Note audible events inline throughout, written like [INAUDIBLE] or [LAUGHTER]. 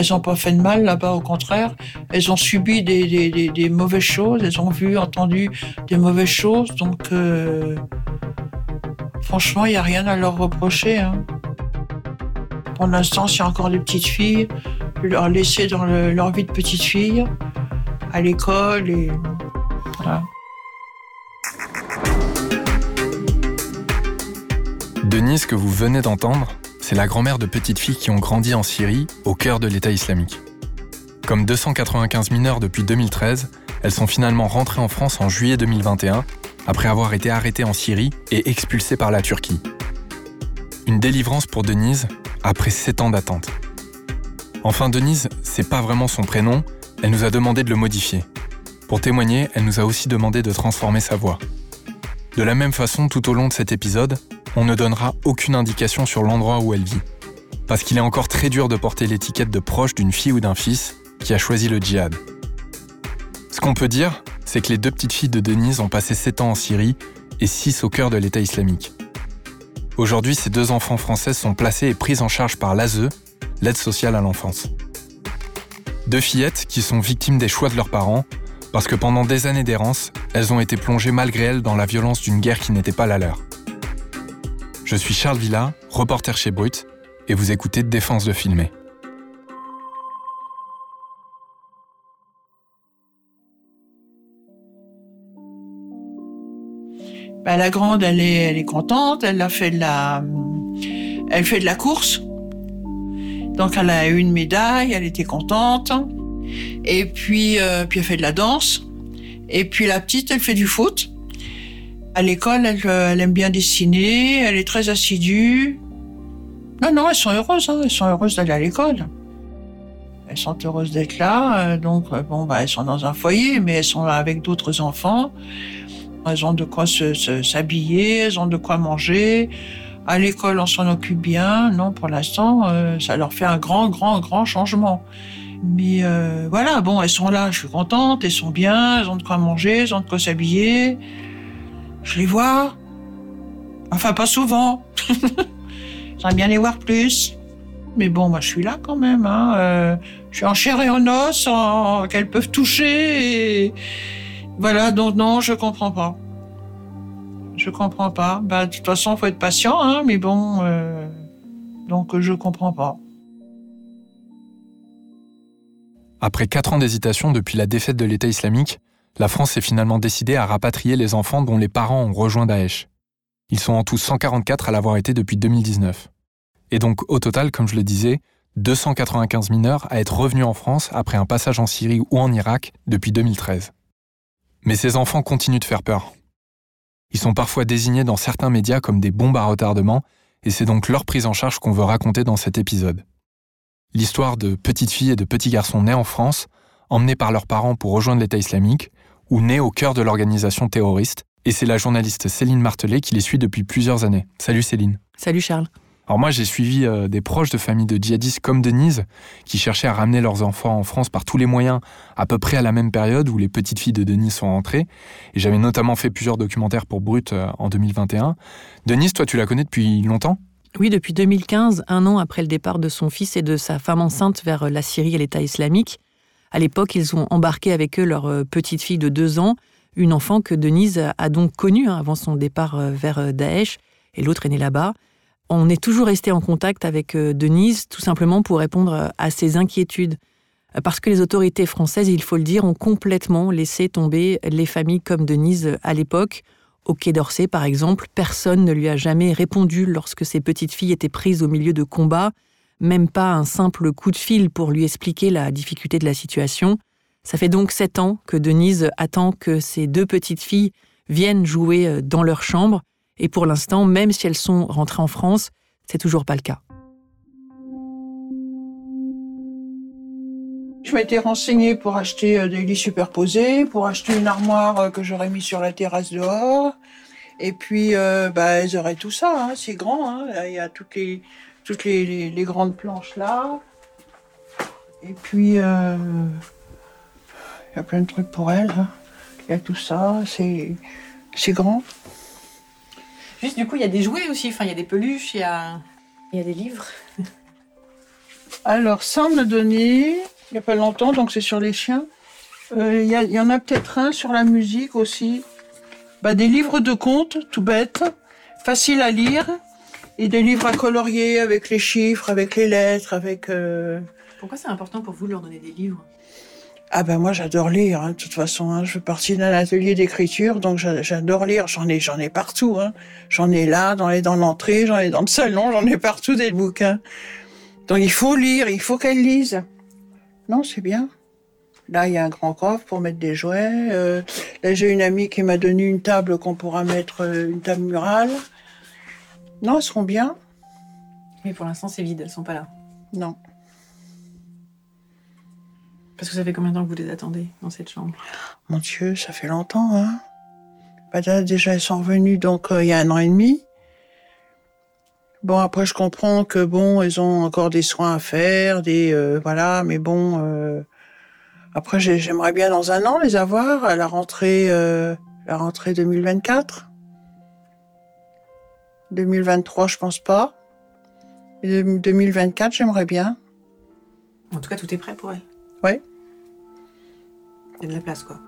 Elles n'ont pas fait de mal là-bas, au contraire. Elles ont subi des, mauvaises choses, elles ont vu, entendu des mauvaises choses. Donc, euh, franchement, il n'y a rien à leur reprocher. Hein. Pour l'instant, a encore des petites filles, leur laisser dans leur vie de petite fille, à l'école et voilà. Denise, que vous venez d'entendre, c'est la grand-mère de petites filles qui ont grandi en Syrie, au cœur de l'État islamique. Comme 295 mineurs depuis 2013, elles sont finalement rentrées en France en juillet 2021, après avoir été arrêtées en Syrie et expulsées par la Turquie. Une délivrance pour Denise, après 7 ans d'attente. Enfin, Denise, c'est pas vraiment son prénom, elle nous a demandé de le modifier. Pour témoigner, elle nous a aussi demandé de transformer sa voix. De la même façon, tout au long de cet épisode, on ne donnera aucune indication sur l'endroit où elle vit. Parce qu'il est encore très dur de porter l'étiquette de proche d'une fille ou d'un fils qui a choisi le djihad. Ce qu'on peut dire, c'est que les deux petites filles de Denise ont passé 7 ans en Syrie et 6 au cœur de l'État islamique. Aujourd'hui, ces deux enfants françaises sont placés et prises en charge par l'ASE, l'aide sociale à l'enfance. Deux fillettes qui sont victimes des choix de leurs parents, parce que pendant des années d'errance, elles ont été plongées malgré elles dans la violence d'une guerre qui n'était pas la leur. Je suis Charles Villa, reporter chez Brut, et vous écoutez Défense de filmer. Bah, la grande, elle est, contente. Elle a fait de la, elle fait de la course. Donc elle a eu une médaille. Elle était contente. Et puis, euh, puis elle fait de la danse. Et puis la petite, elle fait du foot. À l'école, euh, elle, aime bien dessiner, elle est très assidue. Non, non, elles sont heureuses, hein, elles sont heureuses d'aller à l'école. Elles sont heureuses d'être là, euh, donc euh, bon, bah, elles sont dans un foyer, mais elles sont là avec d'autres enfants. Elles ont de quoi s'habiller, elles ont de quoi manger. À l'école, on s'en occupe bien. Non, pour l'instant, ça leur fait un grand, grand, grand changement. Mais voilà, bon, elles sont là, je suis contente, elles sont bien, elles ont de quoi manger, elles ont de quoi s'habiller. Je les vois. Enfin, pas souvent. [LAUGHS] J'aimerais bien les voir plus. Mais bon, moi, je suis là quand même. Hein. Euh, je suis en chair et en os, qu'elles peuvent toucher. Voilà, donc non, je comprends pas. Je comprends pas. Bah, de toute façon, faut être patient, hein, mais bon, euh, donc je comprends pas. Après quatre ans d'hésitation depuis la défaite de l'État islamique, la France s'est finalement décidée à rapatrier les enfants dont les parents ont rejoint Daesh. Ils sont en tout 144 à l'avoir été depuis 2019. Et donc au total, comme je le disais, 295 mineurs à être revenus en France après un passage en Syrie ou en Irak depuis 2013. Mais ces enfants continuent de faire peur. Ils sont parfois désignés dans certains médias comme des bombes à retardement, et c'est donc leur prise en charge qu'on veut raconter dans cet épisode. L'histoire de petites filles et de petits garçons nés en France, emmenés par leurs parents pour rejoindre l'État islamique, ou nés au cœur de l'organisation terroriste. Et c'est la journaliste Céline Martelet qui les suit depuis plusieurs années. Salut Céline. Salut Charles. Alors moi j'ai suivi euh, des proches de familles de djihadistes comme Denise qui cherchaient à ramener leurs enfants en France par tous les moyens à peu près à la même période où les petites filles de Denise sont rentrées. Et j'avais notamment fait plusieurs documentaires pour Brut euh, en 2021. Denise, toi tu la connais depuis longtemps? Oui, depuis 2015, un an après le départ de son fils et de sa femme enceinte vers la Syrie et l'État islamique, à l'époque, ils ont embarqué avec eux leur euh, petite fille de deux ans, une enfant que Denise a donc connue hein, avant son départ euh, vers euh, Daesh, et l'autre est née là-bas. On est toujours resté en contact avec Denise, tout simplement pour répondre à ses inquiétudes. Parce que les autorités françaises, il faut le dire, ont complètement laissé tomber les familles comme Denise à l'époque. Au Quai d'Orsay, par exemple, personne ne lui a jamais répondu lorsque ses petites filles étaient prises au milieu de combats même pas un simple coup de fil pour lui expliquer la difficulté de la situation. Ça fait donc sept ans que Denise attend que ses deux petites filles viennent jouer euh, dans leur chambre, et pour l'instant, même si elles sont rentrées en France, c'est toujours pas le cas. Je m'étais renseignée pour acheter euh, des lits superposés, pour acheter une armoire euh, que j'aurais mis sur la terrasse dehors. Et puis, euh, bah, elles auraient tout ça. Hein, c'est grand. Hein. Il y a toutes les, toutes les, les- les grandes planches là. Et puis, euh, il y a plein de trucs pour elles. hein. Il y a tout ça. C'est, c'est grand. Juste, du coup, il y a des jouets aussi. Enfin, il y a des peluches, il y a, il y a des livres. [LAUGHS] Alors, ça, on me donné il n'y a pas longtemps, donc c'est sur les chiens. Euh, Il y, y en a peut-être un sur la musique aussi. Bah, des livres de contes, tout bêtes, faciles à lire, et des livres à colorier avec les chiffres, avec les lettres, avec... euh, Pourquoi c'est important pour vous de leur donner des livres? Ah ben moi j'adore lire, hein, de toute façon. Hein. Je fais partie d'un atelier d'écriture, donc j'a- j'adore lire. J'en ai, j'en ai partout. Hein. J'en ai là, j'en ai dans l'entrée, j'en ai dans le salon, j'en ai partout des bouquins. Donc il faut lire, il faut qu'elle lise. Non, c'est bien. Là, il y a un grand coffre pour mettre des jouets. Euh, là, j'ai une amie qui m'a donné une table qu'on pourra mettre, euh, une table murale. Non, elles seront bien. Mais pour l'instant, c'est vide, elles sont pas là. Non. Parce que ça fait combien de temps que vous les attendez dans cette chambre? Mon Dieu, ça fait longtemps, hein. Bah, là, déjà, elles sont revenues, donc, euh, il y a un an et demi. Bon, après, je comprends que, bon, elles ont encore des soins à faire, des, euh, voilà, mais bon, euh, après, j'ai- j'aimerais bien dans un an les avoir à la rentrée, euh, la rentrée 2024. 2023, je pense pas. Et 2024, j'aimerais bien. En tout cas, tout est prêt pour elles. Ouais. Il y a de la place, quoi.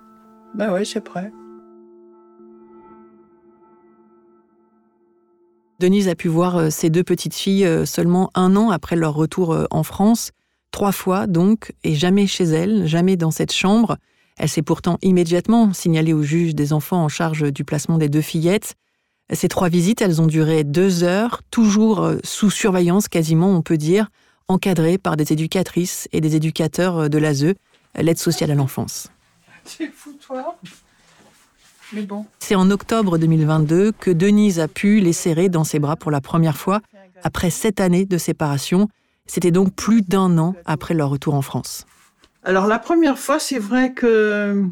Bah ouais, c'est prêt. Denise a pu voir euh, ses deux petites filles euh, seulement un an après leur retour euh, en France, trois fois donc, et jamais chez elle, jamais dans cette chambre. Elle s'est pourtant immédiatement signalée au juge des enfants en charge du placement des deux fillettes. Ces trois visites, elles ont duré deux heures, toujours euh, sous surveillance quasiment, on peut dire, encadrées par des éducatrices et des éducateurs euh, de l'ASE, l'aide sociale à l'enfance. [LAUGHS] Mais bon. C'est en octobre 2022 que Denise a pu les serrer dans ses bras pour la première fois, après sept années de séparation. C'était donc plus d'un an après leur retour en France. Alors la première fois, c'est vrai que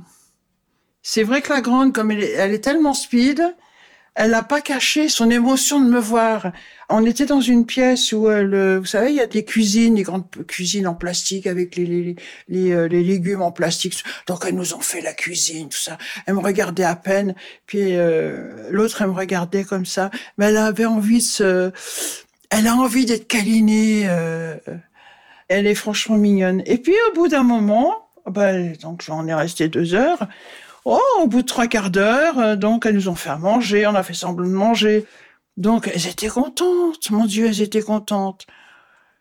c'est vrai que la grande, comme elle est, elle est tellement speed, elle n'a pas caché son émotion de me voir. On était dans une pièce où, elle, euh, vous savez, il y a des cuisines, des grandes cuisines en plastique avec les les, les, euh, les légumes en plastique. Donc elles nous ont fait la cuisine, tout ça. Elle me regardait à peine, puis euh, l'autre elle me regardait comme ça, mais elle avait envie de se, elle a envie d'être câlinée. euh, elle est franchement mignonne. Et puis au bout d'un moment, ben, donc j'en ai resté deux heures. Oh, au bout de trois quarts d'heure, euh, donc elles nous ont fait à manger, on a fait semblant de manger. Donc elles étaient contentes, mon Dieu, elles étaient contentes.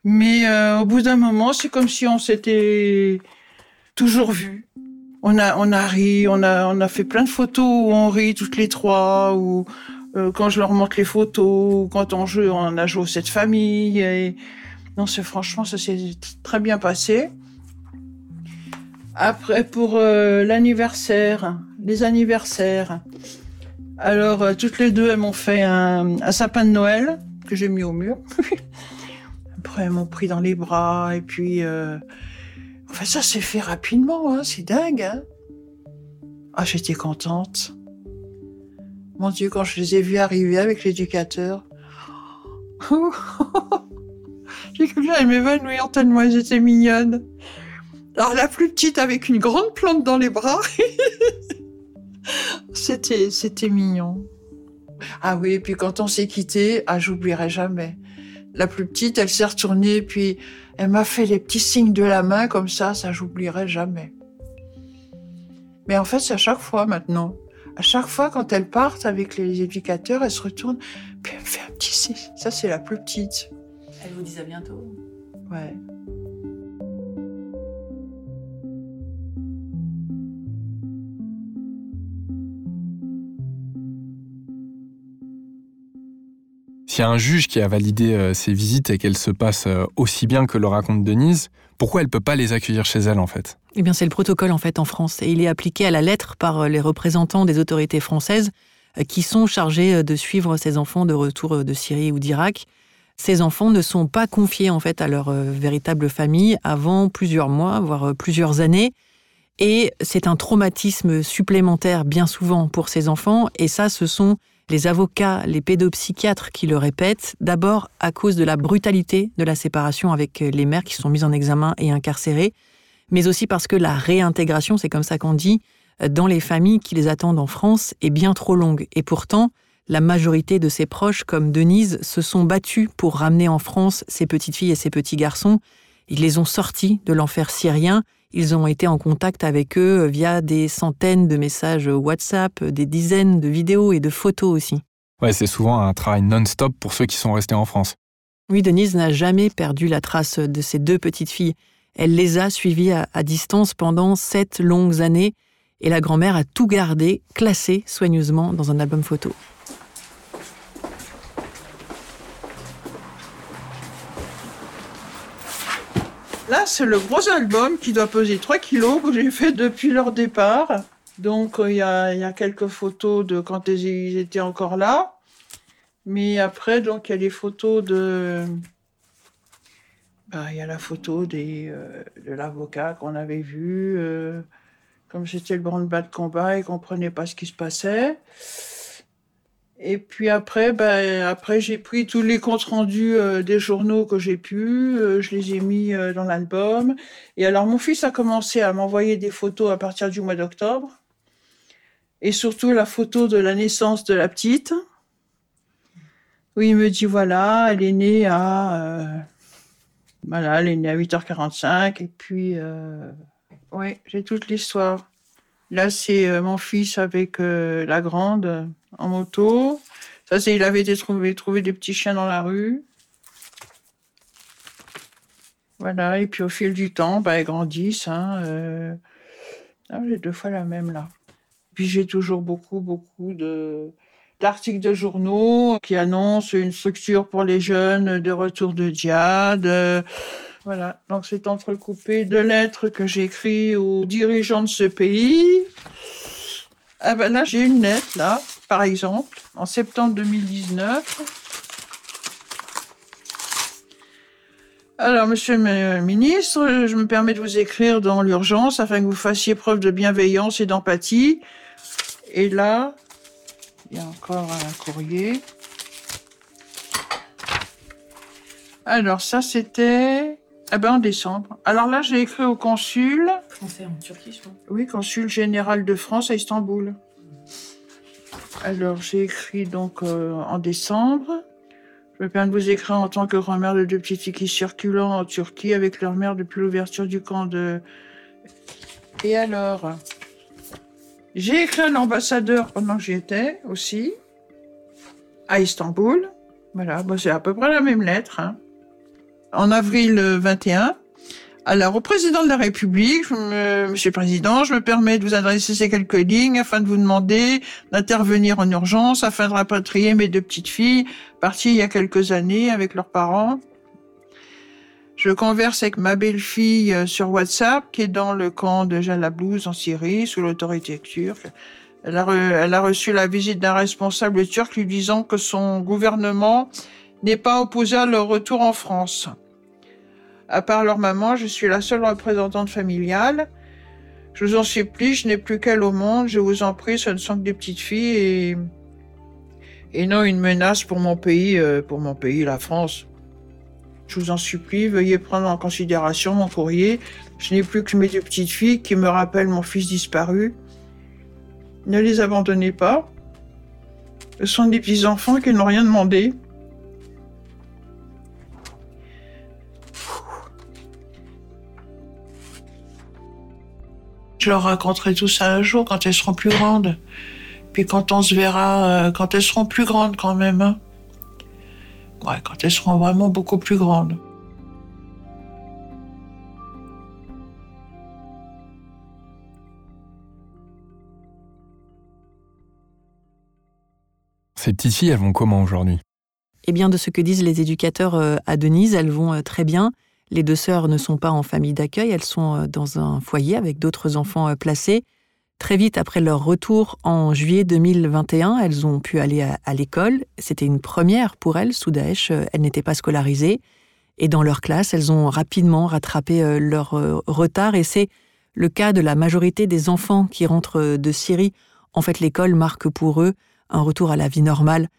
Mais euh, au bout d'un moment, c'est comme si on s'était toujours vus. On a, on ri, on a, on a fait plein de photos où on rit toutes les trois, ou euh, quand je leur montre les photos, ou quand on joue, on a joué cette famille. Et... Non, c'est franchement, ça s'est très bien passé. Après, pour euh, l'anniversaire, les anniversaires, alors euh, toutes les deux, elles m'ont fait un, un sapin de Noël que j'ai mis au mur. [LAUGHS] Après, elles m'ont pris dans les bras et puis, euh, enfin, ça s'est fait rapidement, hein, c'est dingue. Hein ah, j'étais contente. Mon Dieu, quand je les ai vues arriver avec l'éducateur. [LAUGHS] J'ai cru que j'allais m'évanouir tellement elles étaient mignonnes. Alors la plus petite avec une grande plante dans les bras. [LAUGHS] c'était, c'était mignon. Ah oui, et puis quand on s'est quitté, ah j'oublierai jamais. La plus petite, elle s'est retournée, puis elle m'a fait les petits signes de la main comme ça, ça j'oublierai jamais. Mais en fait, c'est à chaque fois maintenant. À chaque fois, quand elles partent avec les éducateurs, elles se retournent, puis elle me fait un petit signe. Ça, c'est la plus petite. Elle vous dit à bientôt? Ouais. Y a un juge qui a validé euh, ces visites et qu'elles se passent euh, aussi bien que le raconte Denise, pourquoi elle peut pas les accueillir chez elle en fait? Eh bien, c'est le protocole en fait en France et il est appliqué à la lettre par euh, les représentants des autorités françaises qui sont chargés de suivre ces enfants de retour de Syrie ou d'Irak. ces enfants ne sont pas confiés en fait à leur véritable famille avant plusieurs mois, voire plusieurs années. Et c'est un traumatisme supplémentaire bien souvent pour ces enfants. Et ça, ce sont les avocats, les pédopsychiatres qui le répètent, d'abord à cause de la brutalité de la séparation avec les mères qui sont mises en examen et incarcérées, mais aussi parce que la réintégration, c'est comme ça qu'on dit, dans les familles qui les attendent en France est bien trop longue. Et pourtant, la majorité de ses proches, comme Denise, se sont battus pour ramener en France ses petites filles et ses petits garçons. Ils les ont sortis de l'enfer syrien. Ils ont été en contact avec eux via des centaines de messages WhatsApp, des dizaines de vidéos et de photos aussi. Ouais, c'est souvent un travail non-stop pour ceux qui sont restés en France. Oui, Denise n'a jamais perdu la trace de ses deux petites filles. Elle les a suivies à, à distance pendant sept longues années et la grand-mère a tout gardé, classé soigneusement dans un album photo. Là, c'est le gros album qui doit peser 3 kilos que j'ai fait depuis leur départ. Donc, euh, il y, a, y, a, quelques photos de quand ils étaient encore là. Mais après, donc, il y a les photos de. Bah, il y a la photo des, euh, de l'avocat qu'on avait vu. Euh, comme c'était le branle-bas de combat et qu'on comprenait pas ce qui se passait. Et puis après, ben, après j'ai pris tous les comptes rendus euh, des journaux que j'ai pu, euh, je les ai mis euh, dans l'album. Et alors mon fils a commencé à m'envoyer des photos à partir du mois d'octobre, et surtout la photo de la naissance de la petite. Où il me dit voilà, elle est née à, voilà, elle est née à 8h45, et puis, oui, j'ai toute l'histoire. Là, c'est mon fils avec la grande en moto. Ça, c'est il avait été trouvé, trouvé des petits chiens dans la rue. Voilà, et puis au fil du temps, bah, ils grandissent. Hein, euh... ah, j'ai deux fois la même là. Puis j'ai toujours beaucoup, beaucoup de d'articles de journaux qui annoncent une structure pour les jeunes de retour de Diade. Voilà, donc c'est entrecoupé de lettres que j'écris aux dirigeants de ce pays. Ah ben là, j'ai une lettre, là, par exemple, en septembre 2019. Alors, monsieur le ministre, je me permets de vous écrire dans l'urgence afin que vous fassiez preuve de bienveillance et d'empathie. Et là, il y a encore un courrier. Alors, ça, c'était eh ben, en décembre. Alors là, j'ai écrit au consul. Français en Turquie, je crois. Oui, consul général de France à Istanbul. Alors, j'ai écrit donc euh, en décembre. Je me permets de vous écrire en tant que grand-mère de deux petites filles qui circulent en Turquie avec leur mère depuis l'ouverture du camp de. Et alors J'ai écrit à l'ambassadeur pendant que j'y étais aussi, à Istanbul. Voilà, bon, c'est à peu près la même lettre. Hein en avril 21. Alors, au président de la République, Monsieur le Président, je me permets de vous adresser ces quelques lignes afin de vous demander d'intervenir en urgence afin de rapatrier mes deux petites filles parties il y a quelques années avec leurs parents. Je converse avec ma belle-fille euh, sur WhatsApp qui est dans le camp de Jalablouz en Syrie sous l'autorité turque. Elle a, elle a reçu la visite d'un responsable turc lui disant que son gouvernement n'est pas opposé à leur retour en France. À part leur maman, je suis la seule représentante familiale. Je vous en supplie, je n'ai plus qu'elle au monde. Je vous en prie, ce ne sont que des petites filles et, et non une menace pour mon pays, euh, pour mon pays, la France. Je vous en supplie, veuillez prendre en considération mon courrier. Je n'ai plus que mes deux petites filles qui me rappellent mon fils disparu. Ne les abandonnez pas. Ce sont des petits enfants qui n'ont rien demandé. Je leur raconterai tout ça un jour quand elles seront plus grandes. Puis quand on se verra, euh, quand elles seront plus grandes quand même. Hein. Ouais, quand elles seront vraiment beaucoup plus grandes. Ces petites filles, elles vont comment aujourd'hui? Eh bien, de ce que disent les éducateurs euh, à Denise, elles vont euh, très bien. Les deux sœurs ne sont pas en famille d'accueil, elles sont euh, dans un foyer avec d'autres enfants euh, placés. Très vite après leur retour en juillet 2021, elles ont pu aller à, l'école. C'était une première pour elles sous Daesh. Elles n'étaient pas scolarisées. Et dans leur classe, elles ont rapidement rattrapé euh, leur euh, retard. Et c'est le cas de la majorité des enfants qui rentrent euh, de Syrie. En fait, l'école marque pour eux un retour à la vie normale.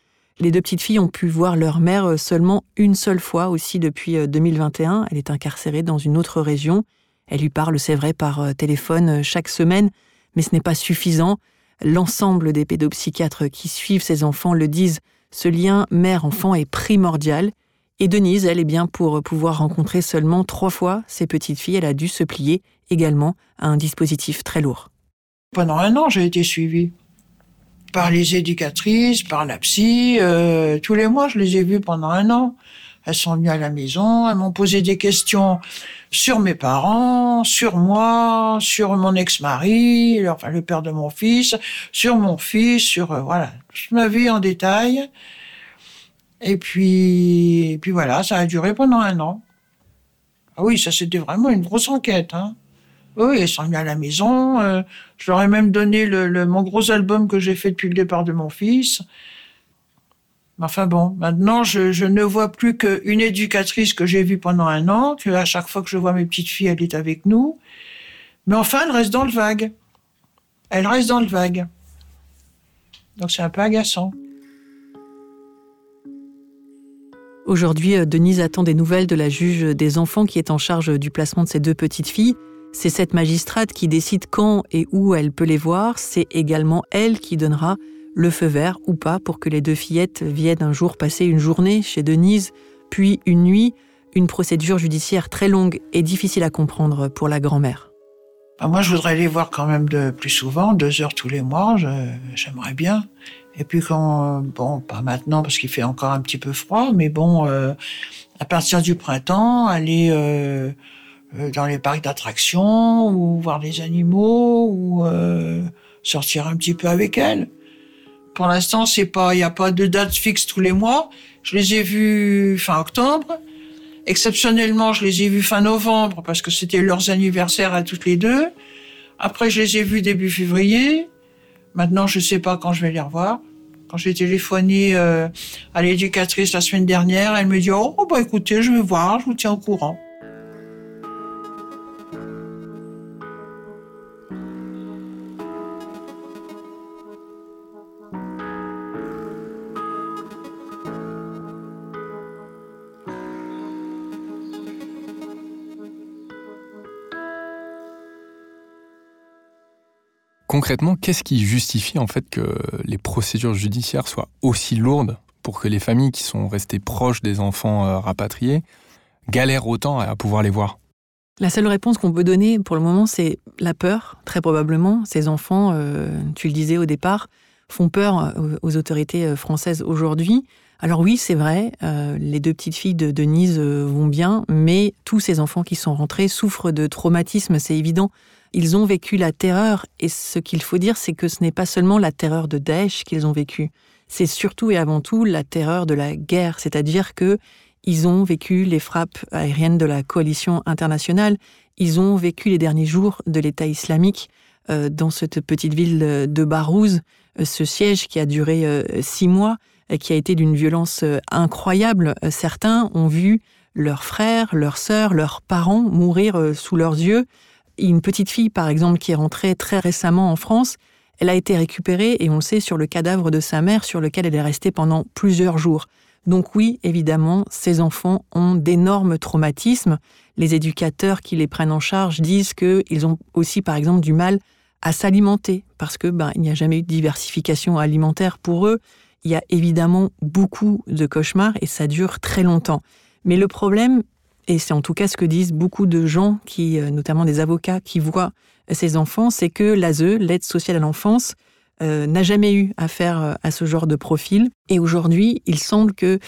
Les deux petites filles ont pu voir leur mère seulement une seule fois aussi depuis 2021. Elle est incarcérée dans une autre région. Elle lui parle, c'est vrai, par téléphone chaque semaine mais ce n'est pas suffisant. L'ensemble des pédopsychiatres qui suivent ces enfants le disent, ce lien mère-enfant est primordial. Et Denise, elle est bien pour pouvoir rencontrer seulement trois fois ses petites filles, elle a dû se plier également à un dispositif très lourd. Pendant un an, j'ai été suivie par les éducatrices, par la psy. Euh, tous les mois, je les ai vues pendant un an. Elles sont venues à la maison, elles m'ont posé des questions sur mes parents, sur moi, sur mon ex-mari, enfin le père de mon fils, sur mon fils, sur euh, voilà toute ma vie en détail. Et puis, et puis voilà, ça a duré pendant un an. Ah oui, ça c'était vraiment une grosse enquête. Hein. Oui, elles sont venues à la maison. Euh, je leur ai même donné mon gros album que j'ai fait depuis le départ de mon fils. Enfin bon, maintenant, je, ne vois plus qu'une éducatrice que j'ai vue pendant un an, que à chaque fois que je vois mes petites filles, elle est avec nous. Mais enfin, elle reste dans le vague. Elle reste dans le vague. Donc c'est un peu agaçant. Aujourd'hui, euh, Denise attend des nouvelles de la juge des enfants qui est en charge du placement de ses deux petites filles. C'est cette magistrate qui décide quand et où elle peut les voir. C'est également elle qui donnera le feu vert ou pas pour que les deux fillettes viennent un jour passer une journée chez Denise, puis une nuit, une procédure judiciaire très longue et difficile à comprendre pour la grand-mère. Bah, moi, je voudrais les voir quand même de plus souvent, deux heures tous les mois, j'aimerais bien. Et puis quand, bon, pas maintenant parce qu'il fait encore un petit peu froid, mais bon, euh, à partir du printemps, aller euh, dans les parcs d'attractions ou voir des animaux ou sortir un petit peu avec elles. Pour l'instant, c'est pas, il n'y a pas de date fixe tous les mois. Je les ai vus fin octobre. Exceptionnellement, je les ai vus fin novembre parce que c'était leurs anniversaires à toutes les deux. Après, je les ai vus début février. Maintenant, je sais pas quand je vais les revoir. Quand j'ai téléphoné euh, à l'éducatrice la semaine dernière, elle me dit "Oh bah écoutez, je vais voir, je vous tiens au courant." Concrètement, qu'est-ce qui justifie en fait que les procédures judiciaires soient aussi lourdes pour que les familles qui sont restées proches des enfants euh, rapatriés galèrent autant à pouvoir les voir? La seule réponse qu'on peut donner pour le moment, c'est la peur, très probablement. Ces enfants, euh, tu le disais au départ, font peur euh, aux autorités françaises aujourd'hui. Alors oui, c'est vrai, les deux petites filles de Denise vont bien, mais tous ces enfants qui sont rentrés souffrent de traumatisme, c'est évident. Ils ont vécu la terreur, et ce qu'il faut dire, c'est que ce n'est pas seulement la terreur de Daesh qu'ils ont vécu, c'est surtout et avant tout la terreur de la guerre, c'est-à-dire que ils ont vécu les frappes aériennes de la coalition internationale, ils ont vécu les derniers jours de l'État islamique euh, dans cette petite ville de Barouz, euh, ce siège qui a duré euh, six mois, qui a été d'une violence incroyable. Certains ont vu leurs frères, leurs sœurs, leurs parents mourir sous leurs yeux. Une petite fille, par exemple, qui est rentrée très récemment en France, elle a été récupérée, et on le sait, sur le cadavre de sa mère, sur lequel elle est restée pendant plusieurs jours. Donc oui, évidemment, ces enfants ont d'énormes traumatismes. Les éducateurs qui les prennent en charge disent qu'ils ont aussi, par exemple, du mal à s'alimenter, parce que ben, il n'y a jamais eu de diversification alimentaire pour eux. Il y a évidemment beaucoup de cauchemars et ça dure très longtemps. Mais le problème, et c'est en tout cas ce que disent beaucoup de gens, qui, euh, notamment des avocats, qui voient ces enfants, c'est que l'ASE, l'aide sociale à l'enfance, euh, n'a jamais eu affaire euh, à ce genre de profil. Et aujourd'hui, il semble que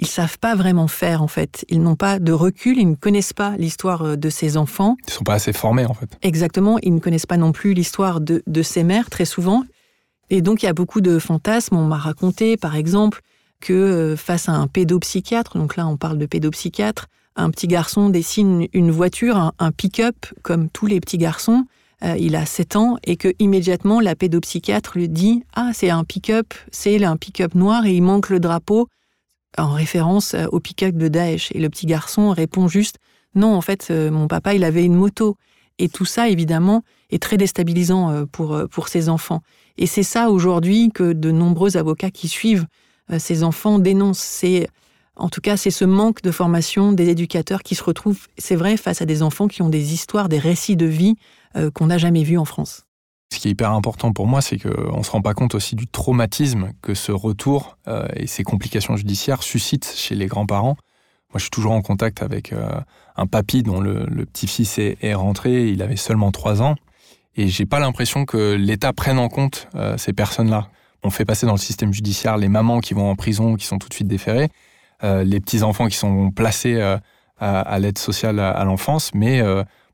ils savent pas vraiment faire en fait. Ils n'ont pas de recul, ils ne connaissent pas l'histoire de ces enfants. Ils sont pas assez formés en fait. Exactement, ils ne connaissent pas non plus l'histoire de, de ces mères très souvent. Et donc il y a beaucoup de fantasmes. On m'a raconté par exemple que face à un pédopsychiatre, donc là on parle de pédopsychiatre, un petit garçon dessine une voiture, un, pick-up, comme tous les petits garçons, euh, il a 7 ans, et que immédiatement la pédopsychiatre lui dit Ah, c'est un pick-up, c'est un pick-up noir et il manque le drapeau, en référence euh, au pick-up de Daesh. Et le petit garçon répond juste Non, en fait, euh, mon papa, il avait une moto. Et tout ça, évidemment, est très déstabilisant pour, pour ces enfants. Et c'est ça aujourd'hui que de nombreux avocats qui suivent ces enfants dénoncent. C'est en tout cas, c'est ce manque de formation des éducateurs qui se retrouvent, c'est vrai, face à des enfants qui ont des histoires, des récits de vie euh, qu'on n'a jamais vus en France. Ce qui est hyper important pour moi, c'est qu'on ne se rend pas compte aussi du traumatisme que ce retour euh, et ces complications judiciaires suscitent chez les grands-parents. Moi, je suis toujours en contact avec euh, un papy dont le, petit-fils est, rentré, il avait seulement 3 ans, et j'ai pas l'impression que l'État prenne en compte ces personnes-là. On fait passer dans le système judiciaire les mamans qui vont en prison, qui sont tout de suite déférées, les petits-enfants qui sont placés à, l'aide sociale à, l'enfance, mais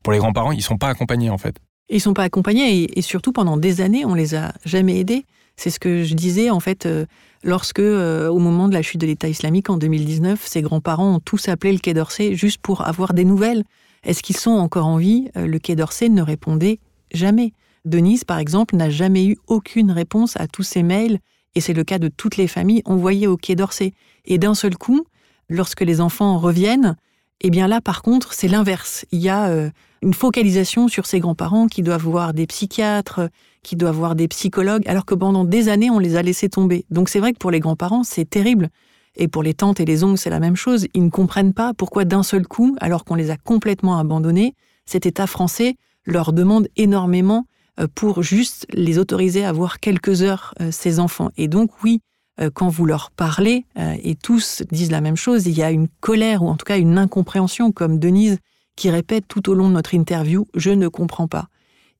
pour les grands-parents, ils sont pas accompagnés en fait. Ils sont pas accompagnés et, surtout pendant des années, on les a jamais aidés. C'est ce que je disais en fait euh, lorsque, euh, au moment de la chute de l'État islamique en 2019, ses grands-parents ont tous appelé le Quai d'Orsay juste pour avoir des nouvelles. Est-ce qu'ils sont encore en vie? Euh, Le Quai d'Orsay ne répondait jamais. Denise, par exemple, n'a jamais eu aucune réponse à tous ses mails, et c'est le cas de toutes les familles envoyées au Quai d'Orsay. Et d'un seul coup, lorsque les enfants reviennent, eh bien là, par contre, c'est l'inverse. Il y a euh, une focalisation sur ces grands-parents qui doivent voir des psychiatres, qui doivent voir des psychologues, alors que pendant des années, on les a laissés tomber. Donc c'est vrai que pour les grands-parents, c'est terrible. Et pour les tantes et les oncles, c'est la même chose. Ils ne comprennent pas pourquoi d'un seul coup, alors qu'on les a complètement abandonnés, cet État français leur demande énormément pour juste les autoriser à voir quelques heures euh, ces enfants. Et donc oui, euh, quand vous leur parlez, euh, et tous disent la même chose, il y a une colère ou en tout cas une incompréhension, comme Denise qui répète tout au long de notre interview, je ne comprends pas.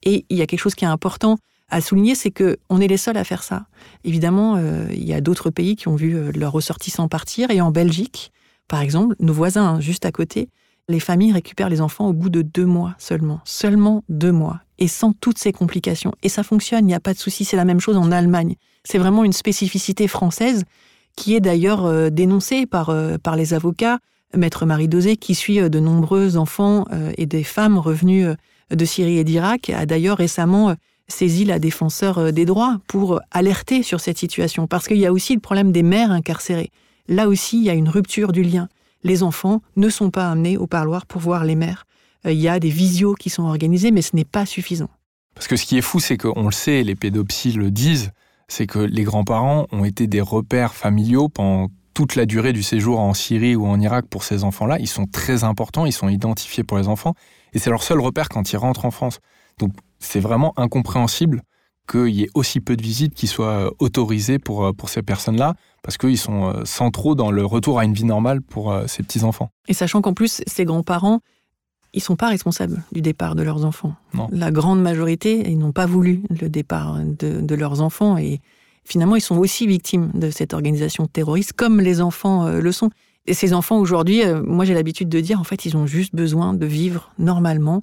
Et il y a quelque chose qui est important à souligner, c'est que on est les seuls à faire ça. Évidemment, euh, il y a d'autres pays qui ont vu leurs ressortissants partir, et en Belgique, par exemple, nos voisins juste à côté, les familles récupèrent les enfants au bout de deux mois seulement, seulement deux mois, et sans toutes ces complications. Et ça fonctionne, il n'y a pas de souci, c'est la même chose en Allemagne. C'est vraiment une spécificité française qui est d'ailleurs euh, dénoncée par, euh, par les avocats. Maître Marie Dosé, qui suit euh, de nombreux enfants et des femmes revenus de Syrie et d'Irak, a d'ailleurs récemment saisi la défenseur des droits pour alerter sur cette situation. Parce qu'il y a aussi le problème des mères incarcérées. Là aussi, il y a une rupture du lien. Les enfants ne sont pas amenés au parloir pour voir les mères. Il y a des visios qui sont organisés, mais ce n'est pas suffisant. Parce que ce qui est fou, c'est qu'on le sait, les pédopsies le disent, c'est que les grands-parents ont été des repères familiaux pendant toute la durée du séjour en Syrie ou en Irak pour ces enfants-là. Ils sont très importants, ils sont identifiés pour les enfants, et c'est leur seul repère quand ils rentrent en France. Donc c'est vraiment incompréhensible qu'il y ait aussi peu de visites qui soient euh, autorisées pour, euh, pour ces personnes-là, parce qu'ils sont euh, centraux dans le retour à une vie normale pour ces petits-enfants. Et sachant qu'en plus, ces grands-parents, ils sont pas responsables du départ de leurs enfants. La grande majorité, ils n'ont pas voulu le départ de, leurs enfants et finalement, ils sont aussi victimes de cette organisation terroriste, comme les enfants euh, le sont. Et ces enfants, aujourd'hui, euh, moi j'ai l'habitude de dire, en fait, ils ont juste besoin de vivre normalement.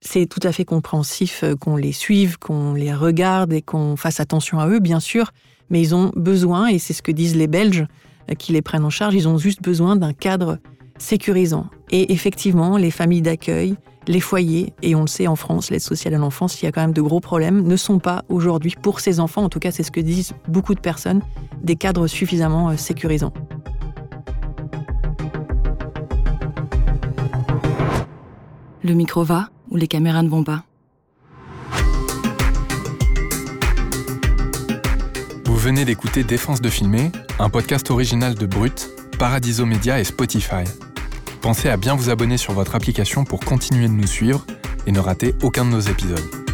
C'est tout à fait compréhensif euh, qu'on les suive, qu'on les regarde et qu'on fasse attention à eux, bien sûr, mais ils ont besoin, et c'est ce que disent les Belges qui les prennent en charge, ils ont juste besoin d'un cadre sécurisant. Et effectivement, les familles d'accueil, les foyers, et on le sait en France, l'aide sociale à l'enfance, il y a quand même de gros problèmes, ne sont pas aujourd'hui, pour ces enfants, en tout cas c'est ce que disent beaucoup de personnes, des cadres suffisamment euh, sécurisants. Le micro va ou les caméras ne vont pas? Vous venez d'écouter Défense de filmer, un podcast original de Brut, Paradiso Media et Spotify. Pensez à bien vous abonner sur votre application pour continuer de nous suivre et ne rater aucun de nos épisodes.